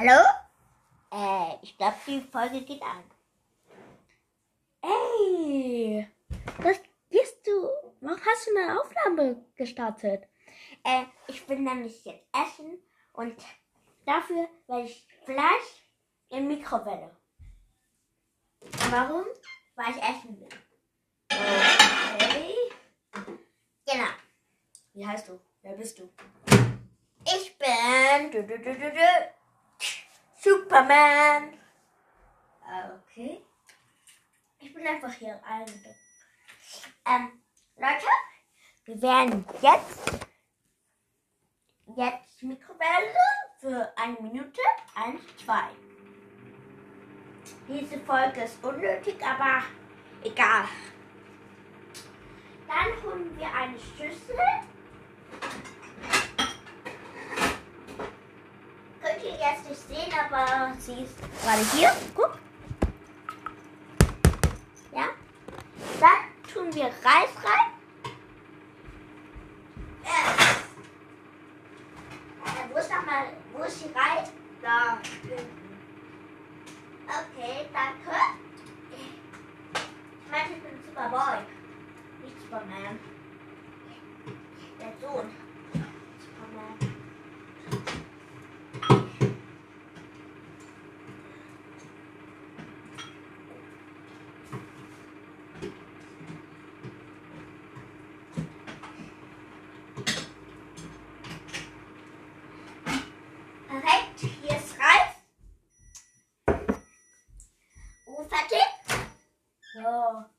Hallo? Äh, ich glaube, die Folge geht an. Ey, was gehst du? Warum hast du eine Aufnahme gestartet? Äh, ich will nämlich jetzt essen und dafür werde ich Fleisch in Mikrowelle. Warum? Weil ich essen will. Okay. Genau. Wie heißt du? Wer bist du? Ich bin du, du, du, Superman. Okay. Ich bin einfach hier ein. Ähm, Leute, wir werden jetzt jetzt Mikrowelle für eine Minute, eins, zwei. Diese Folge ist unnötig, aber egal. Dann holen wir eine Schüssel. Jetzt nicht sehen, aber sie ist gerade hier. Guck. Ja. Dann tun wir Reis rein. Äh, wo ist nochmal, wo ist die Reis? Da. Okay, danke. Ich meinte, ich bin Superboy. Nicht Superman. Der Sohn. Superman. Perfekt, hier ist Reis. Oh, fertig? Ja.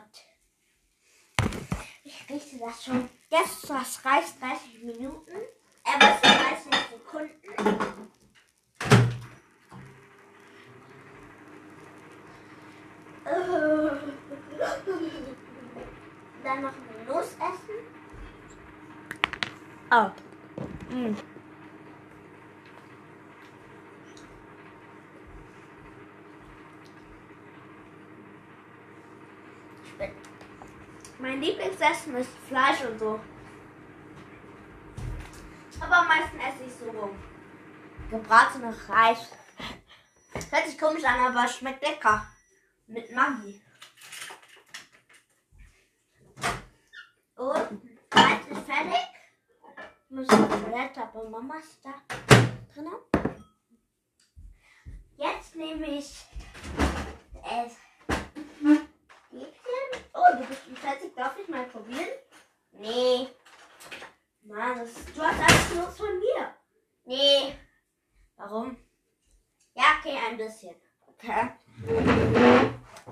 Gott. Ich rieche das schon. Jetzt das Reis 30 Minuten. Äh, was ist 30 Sekunden? Dann noch ein Los essen. Oh. Mm. Mein Lieblingsessen ist Fleisch und so. Aber am meisten esse ich so gebratene Reis. Hört sich komisch an, aber schmeckt lecker. Mit Maggi. Und Reis ist fertig. Ich muss auf Toilette, aber Mama ist da drinnen. Jetzt nehme ich es. Hähnchen. Oh, du bist schon fertig. Darf ich mal probieren? Nee. Mann, das, du hast alles los von mir. Nee. Warum? Ja, okay, ein bisschen. Okay.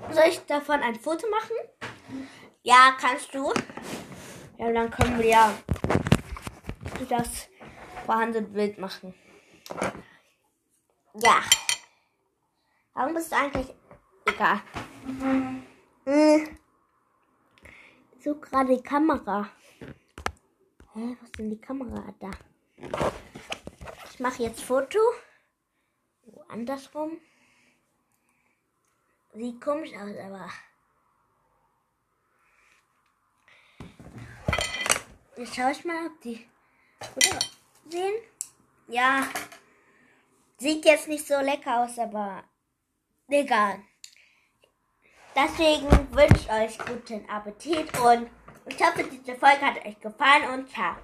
Soll ich davon ein Foto machen? Ja, kannst du? Ja, dann können wir ja das vorhandene Bild machen. Ja. Warum bist du eigentlich. Egal. Hm. So gerade die Kamera. Hä, was ist denn die Kamera da? Mache jetzt Foto. Andersrum. Sieht komisch aus, aber. Jetzt schau ich mal, ob die Foto sehen. Ja. Sieht jetzt nicht so lecker aus, aber egal. Deswegen wünsche ich euch guten Appetit und ich hoffe, diese Folge hat euch gefallen und ciao.